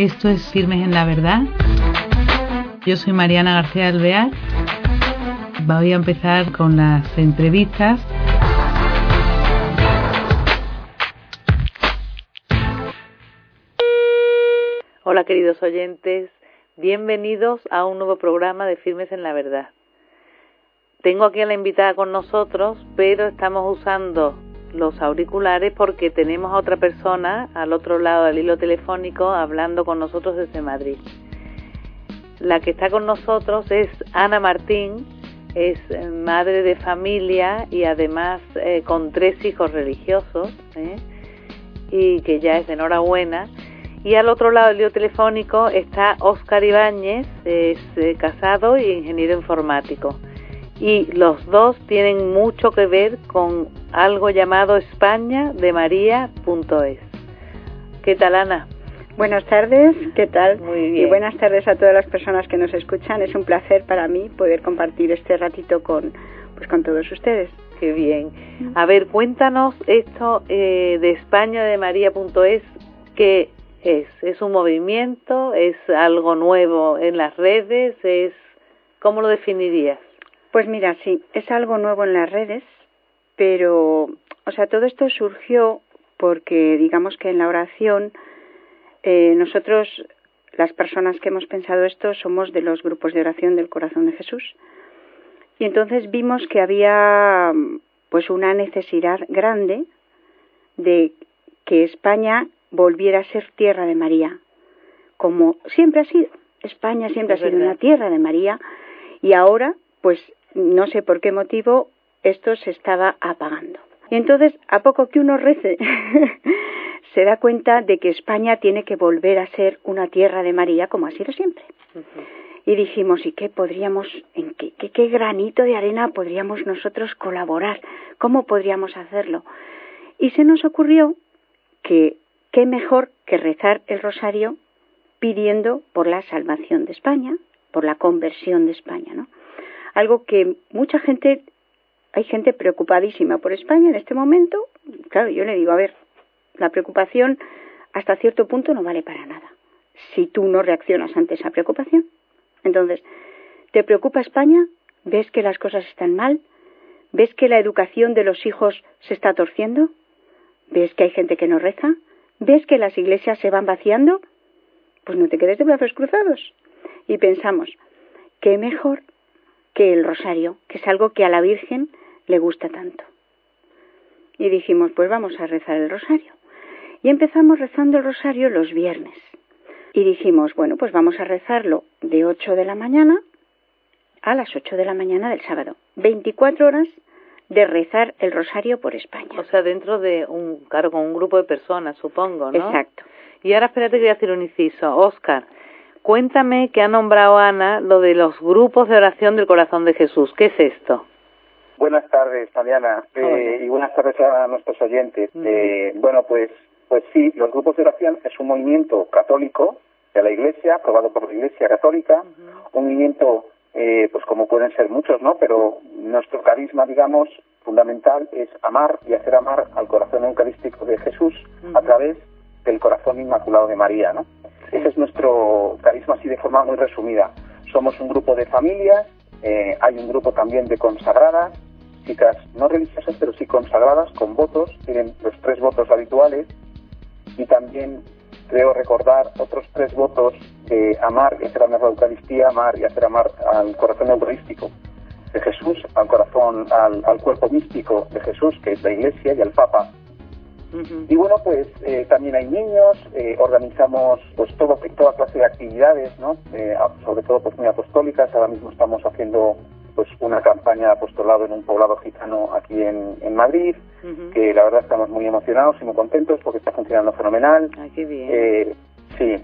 Esto es Firmes en la Verdad. Yo soy Mariana García Alvear. Voy a empezar con las entrevistas. Hola queridos oyentes, bienvenidos a un nuevo programa de Firmes en la Verdad. Tengo aquí a la invitada con nosotros, pero estamos usando los auriculares porque tenemos a otra persona al otro lado del hilo telefónico hablando con nosotros desde Madrid. La que está con nosotros es Ana Martín, es eh, madre de familia y además eh, con tres hijos religiosos ¿eh? y que ya es de enhorabuena. Y al otro lado del hilo telefónico está Óscar Ibáñez, es casado y ingeniero informático y los dos tienen mucho que ver con algo llamado España de María.es. ¿Qué tal, Ana? Buenas tardes, ¿qué tal? Muy bien. Y buenas tardes a todas las personas que nos escuchan. Es un placer para mí poder compartir este ratito con, pues, con todos ustedes. Qué bien. A ver, cuéntanos esto eh, de España de María.es, ¿qué es? ¿Es un movimiento? ¿Es algo nuevo en las redes? ¿Es ¿Cómo lo definirías? Pues mira, sí, es algo nuevo en las redes, pero, o sea, todo esto surgió porque, digamos que en la oración, eh, nosotros, las personas que hemos pensado esto, somos de los grupos de oración del corazón de Jesús. Y entonces vimos que había, pues, una necesidad grande de que España volviera a ser tierra de María, como siempre ha sido. España siempre ha sido una tierra de María y ahora, pues no sé por qué motivo, esto se estaba apagando. Y entonces, a poco que uno rece, se da cuenta de que España tiene que volver a ser una tierra de María como ha sido siempre. Y dijimos, ¿y qué podríamos, en qué, qué, qué granito de arena podríamos nosotros colaborar? ¿Cómo podríamos hacerlo? Y se nos ocurrió que qué mejor que rezar el rosario pidiendo por la salvación de España, por la conversión de España, ¿no? Algo que mucha gente, hay gente preocupadísima por España en este momento. Claro, yo le digo, a ver, la preocupación hasta cierto punto no vale para nada si tú no reaccionas ante esa preocupación. Entonces, ¿te preocupa España? ¿Ves que las cosas están mal? ¿Ves que la educación de los hijos se está torciendo? ¿Ves que hay gente que no reza? ¿Ves que las iglesias se van vaciando? Pues no te quedes de brazos cruzados. Y pensamos, ¿qué mejor que el rosario, que es algo que a la Virgen le gusta tanto. Y dijimos, pues vamos a rezar el rosario. Y empezamos rezando el rosario los viernes. Y dijimos, bueno, pues vamos a rezarlo de 8 de la mañana a las 8 de la mañana del sábado. 24 horas de rezar el rosario por España. O sea, dentro de un, claro, con un grupo de personas, supongo, ¿no? Exacto. Y ahora espérate que voy a hacer un inciso. Oscar, Cuéntame que ha nombrado Ana lo de los grupos de oración del corazón de Jesús. ¿Qué es esto? Buenas tardes, Mariana, eh, y buenas tardes a nuestros oyentes. eh, bueno, pues, pues sí, los grupos de oración es un movimiento católico de la Iglesia, aprobado por la Iglesia Católica, un movimiento, eh, pues como pueden ser muchos, ¿no? Pero nuestro carisma, digamos, fundamental es amar y hacer amar al corazón eucarístico de Jesús a través del corazón inmaculado de María, ¿no? Ese es nuestro carisma así de forma muy resumida. Somos un grupo de familias, eh, hay un grupo también de consagradas, chicas no religiosas pero sí consagradas con votos, tienen los tres votos habituales y también creo recordar otros tres votos amar y hacer amar la Eucaristía, amar y hacer amar al corazón eucarístico de Jesús, al corazón, al, al cuerpo místico de Jesús, que es la Iglesia, y al Papa, y bueno, pues eh, también hay niños, eh, organizamos pues todo, toda clase de actividades, ¿no? Eh, sobre todo pues muy apostólicas. Ahora mismo estamos haciendo pues una campaña de apostolado en un poblado gitano aquí en, en Madrid, que la verdad estamos muy emocionados y muy contentos porque está funcionando fenomenal. Ay, qué bien. Eh, sí,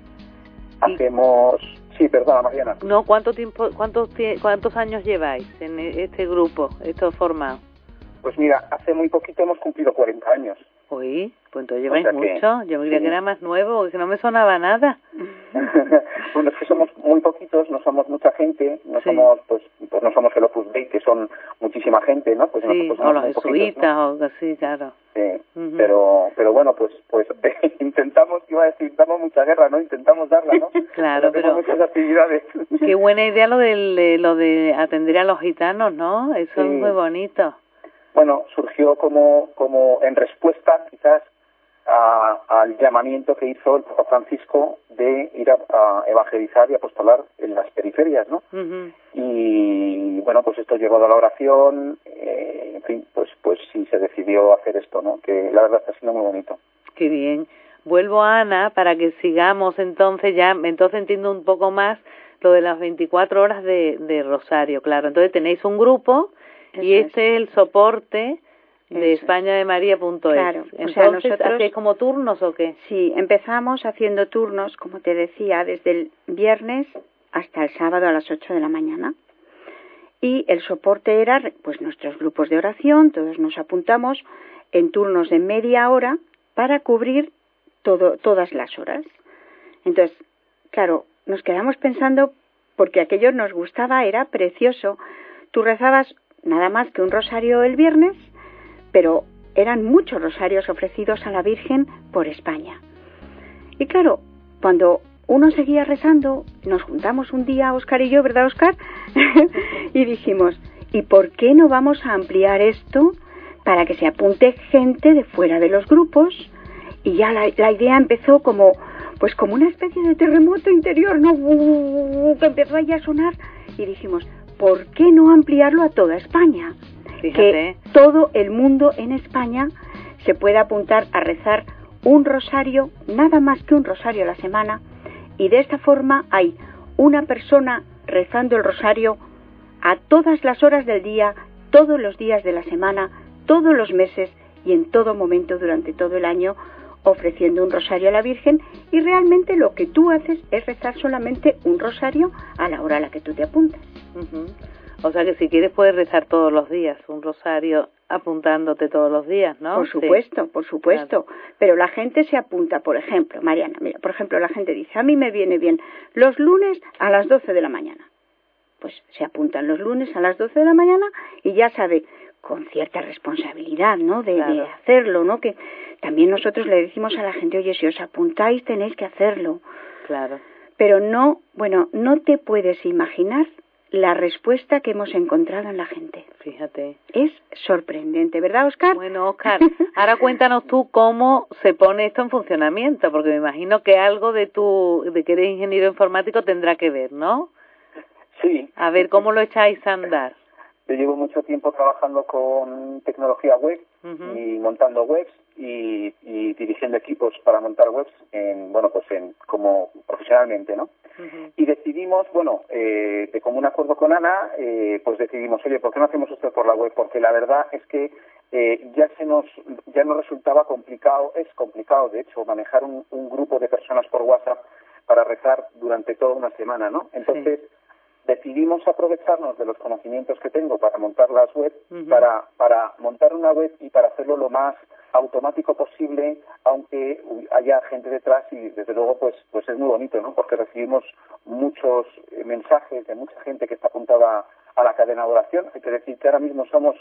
hacemos... Sí, perdona, Mariana. No, ¿cuánto tiempo, cuántos, cuántos años lleváis en e- este grupo, esto formado? Pues mira, hace muy poquito hemos cumplido 40 años. Uy, pues entonces lleváis sea que- mucho. Yo creía sí. que era más nuevo, porque no me sonaba nada. bueno, es que somos muy poquitos, no somos mucha gente, no Sí. somos, pues, pues no somos el Opus Dei, que son muchísima gente, ¿no? Pues Sí, o los jesuitas ¿no? o así, claro. sí. Pero, pero bueno, pues, pues intentamos, iba a decir, damos mucha guerra, ¿no? Intentamos darla, ¿no? claro, pero, muchas actividades. qué buena idea lo de, lo de atender a los gitanos, ¿no? Eso es muy bonito. Bueno, surgió como, como en respuesta, quizás, al llamamiento que hizo el Papa Francisco de ir a, evangelizar y apostolar en las periferias, ¿no? Y bueno, pues esto llegó a la oración, eh, en fin, pues pues sí se decidió hacer esto, ¿no? Que la verdad está siendo muy bonito. Qué bien. Vuelvo a Ana para que sigamos entonces ya, entonces entiendo un poco más lo de las 24 horas de, de Rosario, claro. Entonces tenéis un grupo y este es el soporte de España de María.es. Claro, o sea, nosotros como turnos o qué? Sí, empezamos haciendo turnos, como te decía, desde el viernes hasta el sábado a las 8 de la mañana. Y el soporte era, pues, nuestros grupos de oración, todos nos apuntamos en turnos de media hora para cubrir todo, todas las horas. Entonces, claro, nos quedamos pensando, porque aquello nos gustaba, era precioso. Tú rezabas nada más que un rosario el viernes pero eran muchos rosarios ofrecidos a la Virgen por España. Y claro, cuando uno seguía rezando, nos juntamos un día, Oscar y yo, ¿verdad, Oscar? y dijimos, ¿y por qué no vamos a ampliar esto para que se apunte gente de fuera de los grupos? Y ya la, idea empezó como, pues como una especie de terremoto interior, ¿no? Que empezó ahí a sonar y dijimos, ¿por qué no ampliarlo a toda España? que todo el mundo en España se pueda apuntar a rezar un rosario, nada más que un rosario a la semana, y de esta forma hay una persona rezando el rosario a todas las horas del día, todos los días de la semana, todos los meses y en todo momento durante todo el año, ofreciendo un rosario a la Virgen y realmente lo que tú haces es rezar solamente un rosario a la hora a la que tú te apuntas. O sea que si quieres puedes rezar todos los días un rosario apuntándote todos los días, ¿no? Por supuesto, por supuesto. Pero la gente se apunta, por ejemplo, Mariana, mira, por ejemplo, la gente dice, a mí me viene bien los lunes a las 12 de la mañana. Pues se apuntan los lunes a las 12 de la mañana y ya sabe, con cierta responsabilidad, ¿no? De, de hacerlo, ¿no? Que también nosotros le decimos a la gente, oye, si os apuntáis tenéis que hacerlo. Claro. Pero no, bueno, no te puedes imaginar la respuesta que hemos encontrado en la gente. Fíjate. Es sorprendente, ¿verdad, Oscar? Bueno, Oscar, ahora cuéntanos tú cómo se pone esto en funcionamiento, porque me imagino que algo de tu, de que eres ingeniero informático tendrá que ver, ¿no? Sí. A ver, ¿cómo lo echáis a andar? Yo llevo mucho tiempo trabajando con tecnología web y montando webs y, y, dirigiendo equipos para montar webs en, bueno, pues en, como profesionalmente, ¿no? Y decidimos, bueno, eh, de común acuerdo con Ana, eh, pues decidimos, oye, ¿por qué no hacemos esto por la web? Porque la verdad es que eh, ya se nos, ya nos resultaba complicado, es complicado, de hecho, manejar un, un grupo de personas por WhatsApp para rezar durante toda una semana, ¿no? Entonces, decidimos aprovecharnos de los conocimientos que tengo para montar las web, para, para montar una web y para hacerlo lo más automático posible, aunque haya gente detrás y desde luego pues, pues es muy bonito, ¿no? Porque recibimos muchos eh, mensajes de mucha gente que está apuntada a la cadena de oración. Hay que decir que ahora mismo somos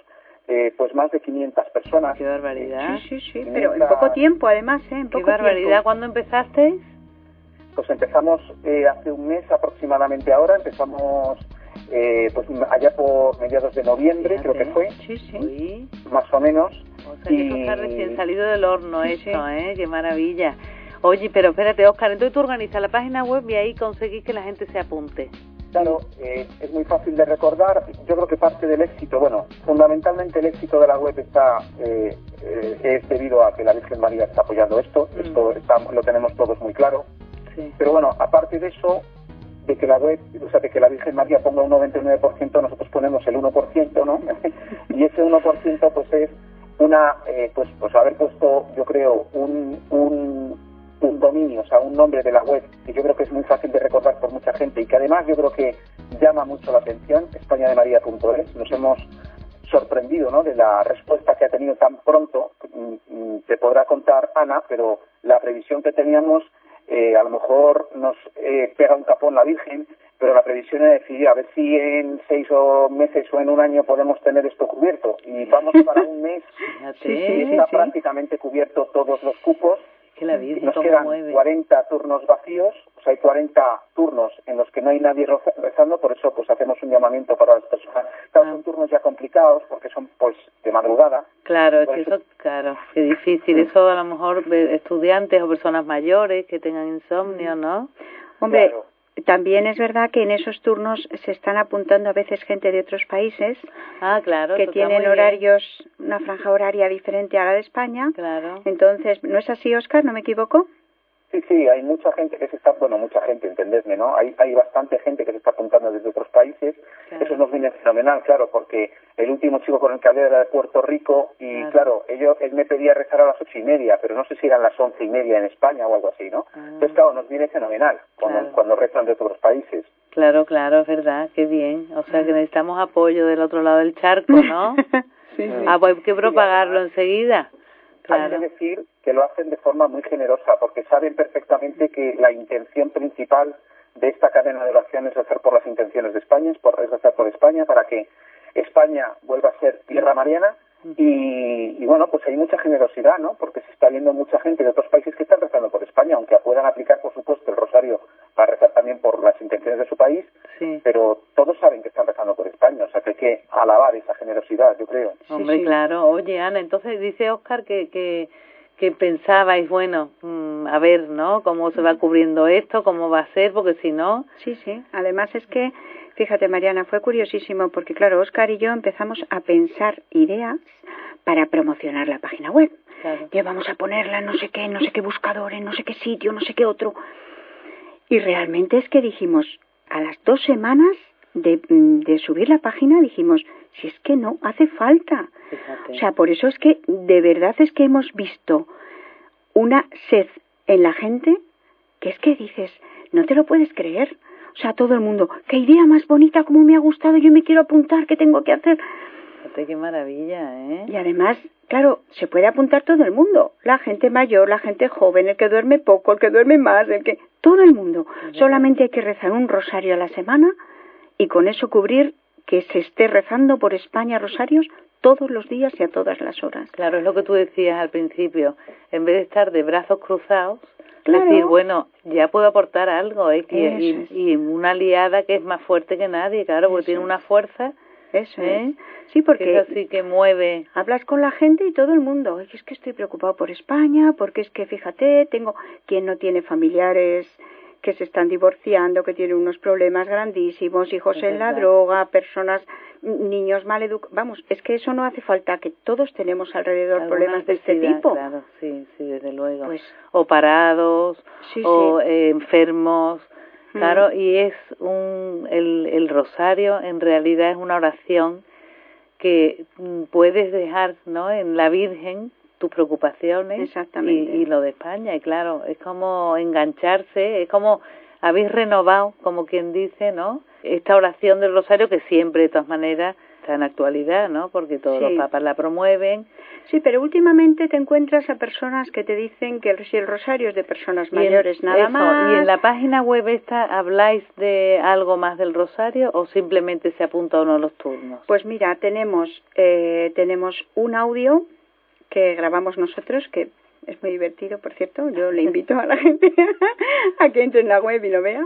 eh, pues más de 500 personas. Qué barbaridad. Sí, sí, sí, pero en poco tiempo además, ¿eh? En Qué barbaridad. ¿Cuándo empezasteis? Pues empezamos eh, hace un mes aproximadamente ahora, empezamos eh, pues allá por mediados de noviembre, creo que fue, sí, sí. más o menos. O sea, y... que está recién salido del horno eso, ¿eh? Qué maravilla. Oye, pero espérate, Oscar, entonces tú organizas la página web y ahí conseguís que la gente se apunte. Claro, eh, es muy fácil de recordar. Yo creo que parte del éxito, bueno, fundamentalmente el éxito de la web está eh, eh, es debido a que la Virgen María está apoyando esto. Mm. Esto está, lo tenemos todos muy claro. Pero bueno, aparte de eso, de que la web, o sea, de que la Virgen María ponga un 99%, nosotros ponemos el 1%, ¿no? y ese 1% pues es una, eh, pues, pues haber puesto, yo creo, un, un, dominio, o sea, un nombre de la web que yo creo que es muy fácil de recordar por mucha gente y que además yo creo que llama mucho la atención, españademaría.es. Nos hemos sorprendido ¿no? de la respuesta que ha tenido tan pronto. Mm, mm, te podrá contar Ana, pero la previsión que teníamos eh, a lo mejor nos eh, pega un capón la Virgen, pero la previsión es decir, a ver si en seis o meses o en un año podemos tener esto cubierto. Y vamos para un mes y está prácticamente cubierto todos los cupos. Que la Nos quedan 40 turnos vacíos, o sea, hay 40 turnos en los que no hay nadie rezando, por eso pues hacemos un llamamiento para las personas. Claro, son ah. turnos ya complicados porque son pues de madrugada. Claro, es que eso, claro, qué difícil. Eso a lo mejor estudiantes o personas mayores que tengan insomnio, ¿no? Hombre, también es verdad que en esos turnos se están apuntando a veces gente de otros países ah, claro, que tienen horarios, una franja horaria diferente a la de España. Claro. Entonces, ¿no es así, Oscar? ¿No me equivoco? Sí, sí, hay mucha gente que se está, bueno, mucha gente, entendedme, ¿no? Hay, hay bastante gente que se está apuntando desde otros países. Eso nos viene fenomenal, claro, porque el último chico con el que hablé era de Puerto Rico y, claro, ellos, él me pedía rezar a las ocho y media, pero no sé si eran las once y media en España o algo así, ¿no? Ah. Entonces, claro, nos viene fenomenal cuando, cuando rezan de otros países. Claro, claro, es verdad, qué bien. O sea, que necesitamos apoyo del otro lado del charco, ¿no? sí, sí. Ah, pues hay que propagarlo enseguida. Hay que decir que lo hacen de forma muy generosa, porque saben perfectamente que la intención principal de esta cadena de oración es hacer por las intenciones de España, es por hacer por España, para que España vuelva a ser tierra mariana. Y, bueno, pues hay mucha generosidad, ¿no? Porque se está viendo mucha gente de otros países que están rezando por España, aunque puedan aplicar, por supuesto, el rosario para rezar también por las intenciones de su país, pero todos saben que están rezando por España, o sea que hay que alabar esa generosidad, yo creo. Hombre, claro. Oye, Ana, entonces dice Oscar que, que, que pensabais, bueno, mm, a ver, ¿no? Cómo se va cubriendo esto, cómo va a ser, porque si no... Sí, sí. Además es que Fíjate, Mariana, fue curiosísimo porque, claro, Oscar y yo empezamos a pensar ideas para promocionar la página web. Que vamos a ponerla en no sé qué, no sé qué buscador, en no sé qué sitio, no sé qué otro. Y realmente es que dijimos, a las dos semanas de, de subir la página, dijimos, si es que no hace falta. O sea, por eso es que de verdad es que hemos visto una sed en la gente que es que dices, no te lo puedes creer. O sea, todo el mundo, qué idea más bonita, cómo me ha gustado, yo me quiero apuntar, ¿qué tengo que hacer? qué maravilla, ¿eh? Y además, claro, se puede apuntar todo el mundo, la gente mayor, la gente joven, el que duerme poco, el que duerme más, el que... Todo el mundo. Solamente hay que rezar un rosario a la semana y con eso cubrir que se esté rezando por España rosarios todos los días y a todas las horas. Claro, es lo que tú decías al principio. En vez de estar de brazos cruzados, decir, bueno, ya puedo aportar algo, ¿eh? y, y, una aliada que es más fuerte que nadie, claro, porque tiene una fuerza. Eso ¿eh? Sí, porque es así que mueve. Hablas con la gente y todo el mundo. Es que estoy preocupado por España, porque es que fíjate, tengo quien no tiene familiares que se están divorciando, que tienen unos problemas grandísimos, hijos en la droga, personas, niños mal educados. Vamos, es que eso no hace falta, que todos tenemos alrededor problemas de este tipo. Claro, sí, sí, desde luego. Pues, o parados, o eh, enfermos. Mm. Claro, y es un, el, el rosario en realidad es una oración que mm, puedes dejar ¿no? en la Virgen tus preocupaciones Exactamente. Y, lo de España. Y claro, es como engancharse, es como habéis renovado, como quien dice, ¿no? Esta oración del rosario que siempre, de todas maneras, está en actualidad, ¿no? Porque todos los papas la promueven. Sí, pero últimamente te encuentras a personas que te dicen que si el rosario es de personas mayores, nada más. ¿Y en la página web esta habláis de algo más del rosario o simplemente se apunta uno a los turnos? Pues mira, tenemos, eh, tenemos un audio que grabamos nosotros, que es muy divertido, por cierto. Yo le invito a la gente a que entre en la web y lo vea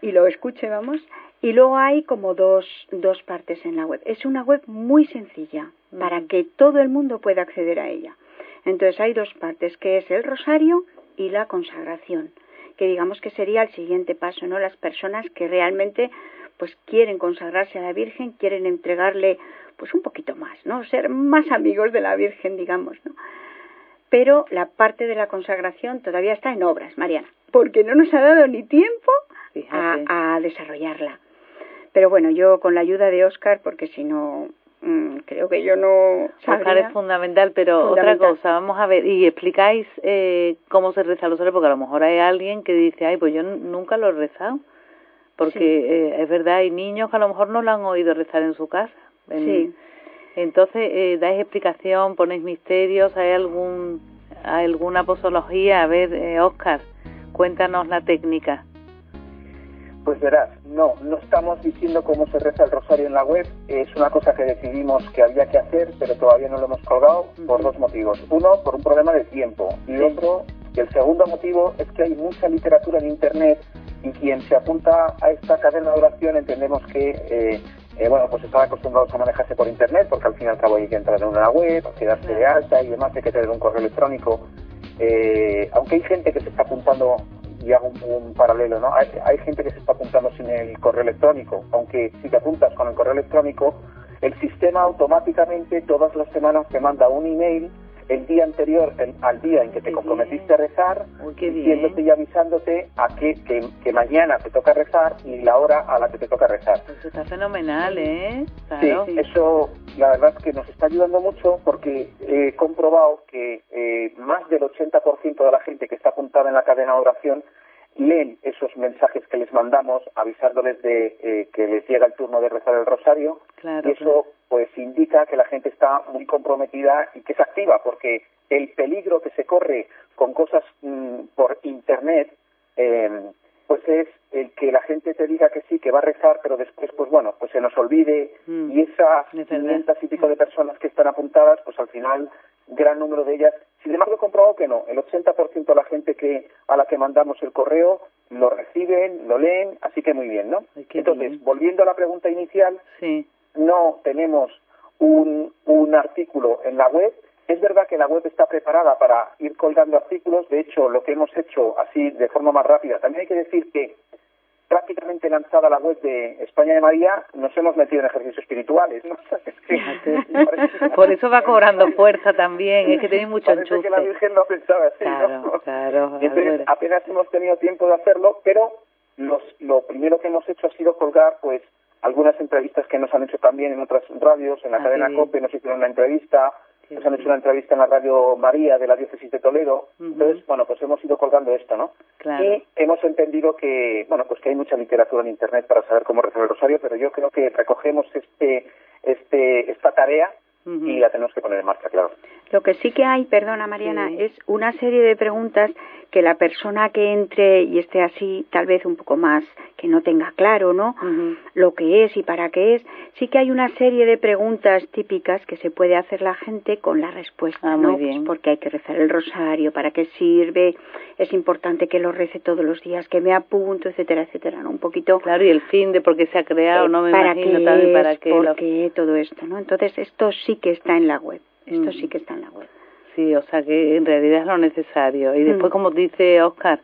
y lo escuche, vamos. Y luego hay como dos, dos partes en la web. Es una web muy sencilla para que todo el mundo pueda acceder a ella. Entonces hay dos partes, que es el rosario y la consagración, que digamos que sería el siguiente paso, ¿no? Las personas que realmente pues quieren consagrarse a la Virgen, quieren entregarle pues un poquito más, ¿no? Ser más amigos de la Virgen, digamos, ¿no? Pero la parte de la consagración todavía está en obras, Mariana, porque no nos ha dado ni tiempo a, desarrollarla. Pero bueno, yo con la ayuda de Oscar, porque si no, mm, creo que yo no Oscar es fundamental, pero otra cosa, vamos a ver, y explicáis eh, cómo se reza el rosario, porque a lo mejor hay alguien que dice, ay, pues yo nunca lo he rezado, porque eh, es verdad, hay niños que a lo mejor no lo han oído rezar en su casa sí. Entonces, eh, ¿dais explicación, ponéis misterios? ¿Hay algún alguna posología? A ver, eh, Oscar, cuéntanos la técnica. Pues verás, no, no estamos diciendo cómo se reza el rosario en la web. Es una cosa que decidimos que había que hacer, pero todavía no lo hemos colgado por dos motivos. Uno, por un problema de tiempo. Y otro, y el segundo motivo es que hay mucha literatura en Internet y quien se apunta a esta cadena de oración entendemos que eh, eh, bueno, pues están acostumbrados a manejarse por internet, porque al fin y al cabo hay que entrar en una web, quedarse de alta y demás, hay que tener un correo electrónico. Eh, aunque hay gente que se está apuntando, y hago un, paralelo, ¿no? Hay, hay, gente que se está apuntando sin el correo electrónico, aunque si te apuntas con el correo electrónico, el sistema automáticamente todas las semanas te manda un email el día anterior al día en que te comprometiste a rezar, diciéndote y avisándote a que, que, mañana te toca rezar y la hora a la que te toca rezar. Eso está fenomenal, ¿eh? Sí, eso la verdad es que nos está ayudando mucho porque he comprobado que eh, más del 80% de la gente que está apuntada en la cadena de oración leen esos mensajes que les mandamos avisándoles de eh, que les llega el turno de rezar el rosario. Y eso pues indica que la gente está muy comprometida y que se activa porque el peligro que se corre con cosas mm, por internet em, pues es el que la gente te diga que sí, que va a rezar, pero después, pues bueno, pues se nos olvide mm. y esas 500 y pico de personas que están apuntadas, pues al final gran número de ellas. Sin embargo, he comprobado que no. El 80% de la gente que a la que mandamos el correo lo reciben, lo leen, así que muy bien, ¿no? Entonces, volviendo a la pregunta inicial, no tenemos un, un artículo en la web. Es verdad que la web está preparada para ir colgando artículos. De hecho, lo que hemos hecho así de forma más rápida. También hay que decir que prácticamente lanzada la web de España de María, nos hemos metido en ejercicios espirituales. Por eso va cobrando fuerza también, es que tenéis mucho Parece que la Virgen no pensaba así, claro, Claro, entonces apenas hemos tenido tiempo de hacerlo, pero los, lo primero que hemos hecho ha sido colgar, pues, algunas entrevistas que nos han hecho también en otras radios, en la ah, cadena COPE nos hicieron una entrevista, nos han hecho una entrevista en la radio María de la diócesis de Toledo. Entonces, bueno, pues hemos ido colgando esto, ¿no? Y hemos entendido que, bueno, pues que hay mucha literatura en Internet para saber cómo rezar el rosario, pero yo creo que recogemos este, este, esta tarea y la tenemos que poner en marcha, claro. Lo que sí que hay, perdona Mariana, es una serie de preguntas que la persona que entre y esté así, tal vez un poco más, que no tenga claro, ¿no? Lo que es y para qué es, sí que hay una serie de preguntas típicas que se puede hacer la gente con la respuesta, ah, ¿no? Muy bien. porque hay que rezar el rosario, para qué sirve, es importante que lo rece todos los días, que me apunto, etcétera, etcétera, ¿no? Un poquito. Claro, y el fin de por qué se ha creado, no me para imagino qué también para qué. Por qué todo esto, ¿no? Entonces, esto sí que está en la web. Esto sí que está en la web. Sí, o sea que en realidad es lo necesario. Y después, mm. como dice Oscar,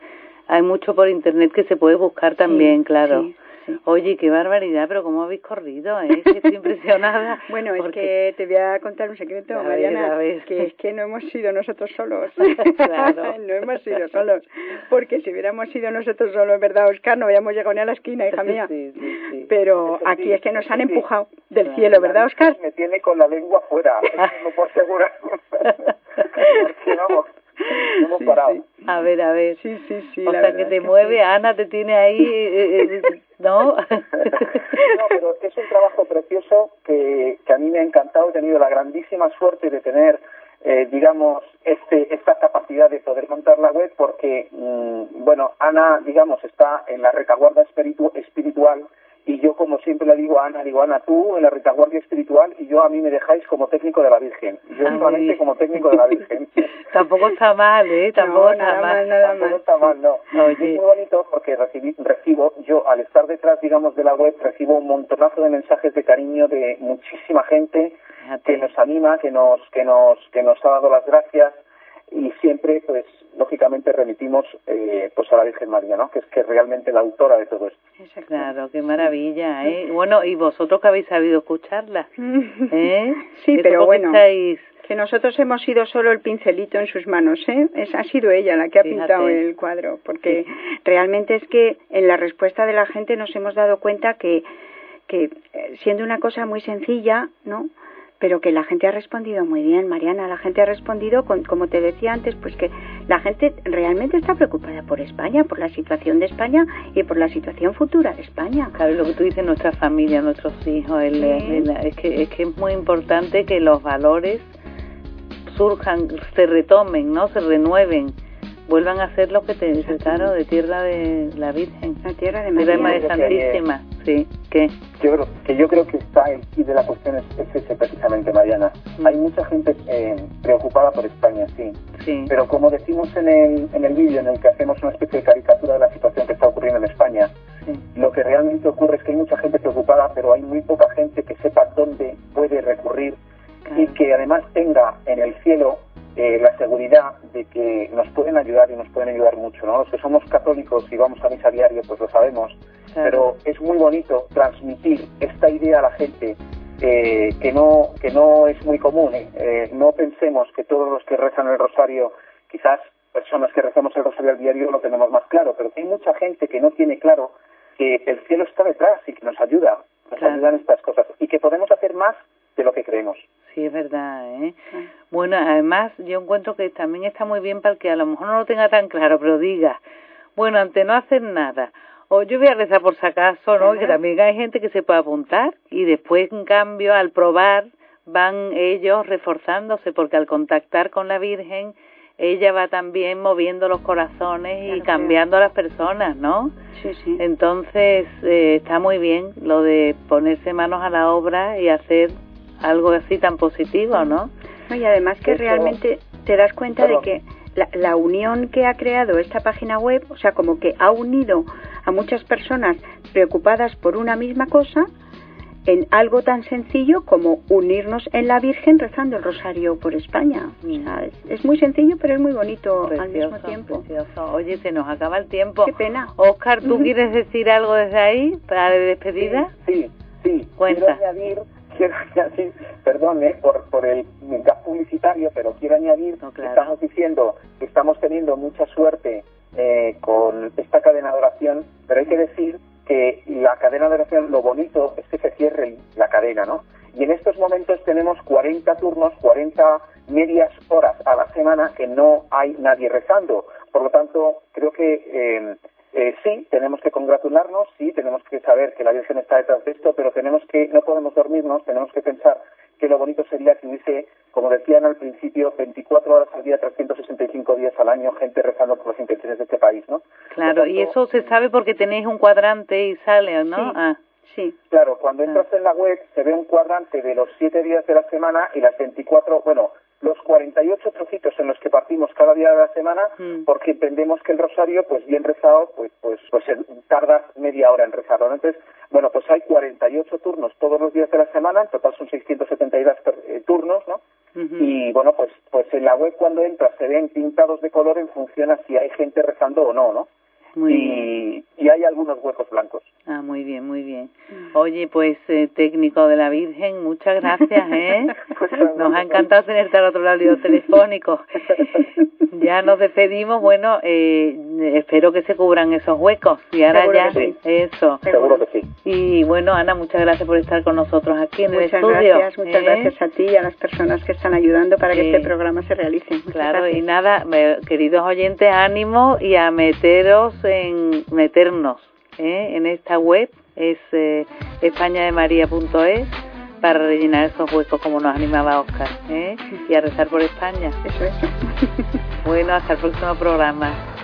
hay mucho por internet que se puede buscar también, claro. Oye, qué barbaridad, pero cómo habéis corrido, ¿eh? estoy impresionada. bueno, es que te voy a contar un secreto, Mariana, que es que no hemos sido nosotros solos. claro. no hemos sido solos. Porque si hubiéramos sido nosotros solos, ¿verdad, Oscar? No habíamos llegado ni a la esquina, hija mía. Sí, sí, sí. Pero aquí es que nos han empujado del cielo, ¿verdad, Oscar? Me tiene con la lengua fuera, no por segura. Porque vamos, hemos parado. A ver, a ver. Sí, sí, sí. O sea, que te mueve, Ana te tiene ahí, eh, eh, eh, ¿no? no, pero es un trabajo precioso que, que a mí me ha encantado. He tenido la grandísima suerte de tener, eh, digamos, este, esta capacidad de poder montar la web porque, mm, bueno, Ana, digamos, está en la retaguarda espiritual y yo como siempre le digo a Ana, digo Ana, tú en la retaguardia espiritual y yo a mí me dejáis como técnico de la Virgen, yo ah, solamente como técnico de la Virgen. Tampoco está mal, ¿eh? Tampoco está mal. nada Tampoco está mal, no. Es muy bonito porque recibí, recibo, yo al estar detrás, digamos, de la web, recibo un montonazo de mensajes de cariño de muchísima gente que nos anima, que nos, que nos, que nos ha dado las gracias y siempre pues lógicamente remitimos eh, pues a la Virgen María no que es que realmente la autora de todo esto. Claro qué maravilla eh bueno y vosotros que habéis sabido escucharla eh sí pero bueno que nosotros hemos sido solo el pincelito en sus manos eh es, ha sido ella la que ha pintado el cuadro porque realmente es que en la respuesta de la gente nos hemos dado cuenta que que eh, siendo una cosa muy sencilla no pero que la gente ha respondido muy bien, Mariana, la gente ha respondido, con, como te decía antes, pues que la gente realmente está preocupada por España, por la situación de España y por la situación futura de España. Claro, lo que tú dices, nuestra familia, nuestros hijos, es, que, es que es muy importante que los valores surjan, se retomen, ¿no? Se renueven vuelvan a hacer lo que te claro de tierra de la Virgen. La tierra de María, María Santísima sí ¿qué? yo creo que yo creo que está el key de la cuestión es, ese precisamente Mariana. Mm. hay mucha gente eh, preocupada por España sí. sí. Pero como decimos en el en el vídeo en el que hacemos una especie de caricatura de la situación que está ocurriendo en España lo que realmente ocurre es que hay mucha gente preocupada pero hay muy poca gente que sepa dónde puede recurrir y que además tenga en el cielo eh, la seguridad de que nos pueden ayudar y nos pueden ayudar mucho, ¿no? Los que somos católicos y vamos a misa diario, pues lo sabemos, pero es muy bonito transmitir esta idea a la gente eh, que no que no es muy común. ¿eh? no pensemos que todos los que rezan el rosario, quizás personas que rezamos el rosario al diario lo tenemos más claro, pero hay mucha gente que no tiene claro que el cielo está detrás y que nos ayuda, nos ayudan estas cosas y que podemos hacer más de lo que creemos. Sí, es verdad, ¿eh? Bueno, además yo encuentro que también está muy bien para el que a lo mejor no lo tenga tan claro, pero diga, bueno, ante no hacer nada, o yo voy a rezar por si acaso, ¿no? Que también hay gente que se puede apuntar y después, en cambio, al probar, van ellos reforzándose, porque al contactar con la Virgen, ella va también moviendo los corazones y cambiando a las personas, ¿no? Sí, sí. Entonces, eh, está muy bien lo de ponerse manos a la obra y hacer algo así tan positivo, ¿no? Y además que realmente te das cuenta de que la, la, unión que ha creado esta página web, o sea, como que ha unido a muchas personas preocupadas por una misma cosa en algo tan sencillo como unirnos en la Virgen rezando el rosario por España. es, muy sencillo, pero es muy bonito al mismo tiempo. Oye, se nos acaba el tiempo. Qué pena. Oscar, ¿tú quieres decir algo desde ahí para la despedida? Sí, sí. Cuenta. Quiero añadir quiero añadir, perdón eh, por, por el gas publicitario, pero quiero añadir que estamos diciendo que estamos teniendo mucha suerte eh, con esta cadena de oración, pero hay que decir que la cadena de oración, lo bonito es que se cierre la cadena, ¿no? Y en estos momentos tenemos 40 turnos, 40 medias horas a la semana que no hay nadie rezando. Por lo tanto, creo que eh, eh, sí, tenemos que congratularnos, sí, tenemos que saber que la Virgen está detrás de esto, pero tenemos que, no podemos dormirnos, tenemos que pensar que lo bonito sería que hubiese, como decían al principio, 24 horas al día, 365 días al año, gente rezando por las intenciones de este país, ¿no? Claro, y eso se sabe porque tenéis un cuadrante y sale, ¿no? Sí. Ah. Sí. Claro, cuando entras en la web se ve un cuadrante de los siete días de la semana y las 24, bueno, los 48 trocitos en los que partimos cada día de la semana, mm. porque entendemos que el rosario, pues bien rezado, pues pues pues tarda media hora en rezarlo. Entonces, bueno, pues hay 48 turnos todos los días de la semana, en total son 672 eh, turnos, ¿no? Y bueno, pues pues en la web cuando entras se ven pintados de color en función a si hay gente rezando o no, ¿no? Y, y, hay algunos huecos blancos. Ah, muy bien, muy bien. Oye, pues eh, técnico de la Virgen, muchas gracias, ¿eh? Nos ha encantado tenerte al otro lado telefónico. ya nos despedimos, bueno, eh, espero que se cubran esos huecos y ahora ya eso. Seguro que sí. Y bueno, Ana, muchas gracias por estar con nosotros aquí en el estudio. Gracias, muchas ¿eh? gracias a ti y a las personas que están ayudando para que este programa se realice. claro, y nada, queridos oyentes, ánimo y a meteros en meternos ¿eh? en esta web, es eh, españademaria.es para rellenar esos huecos como nos animaba Oscar ¿eh? y a rezar por España. Eso es. bueno, hasta el próximo programa.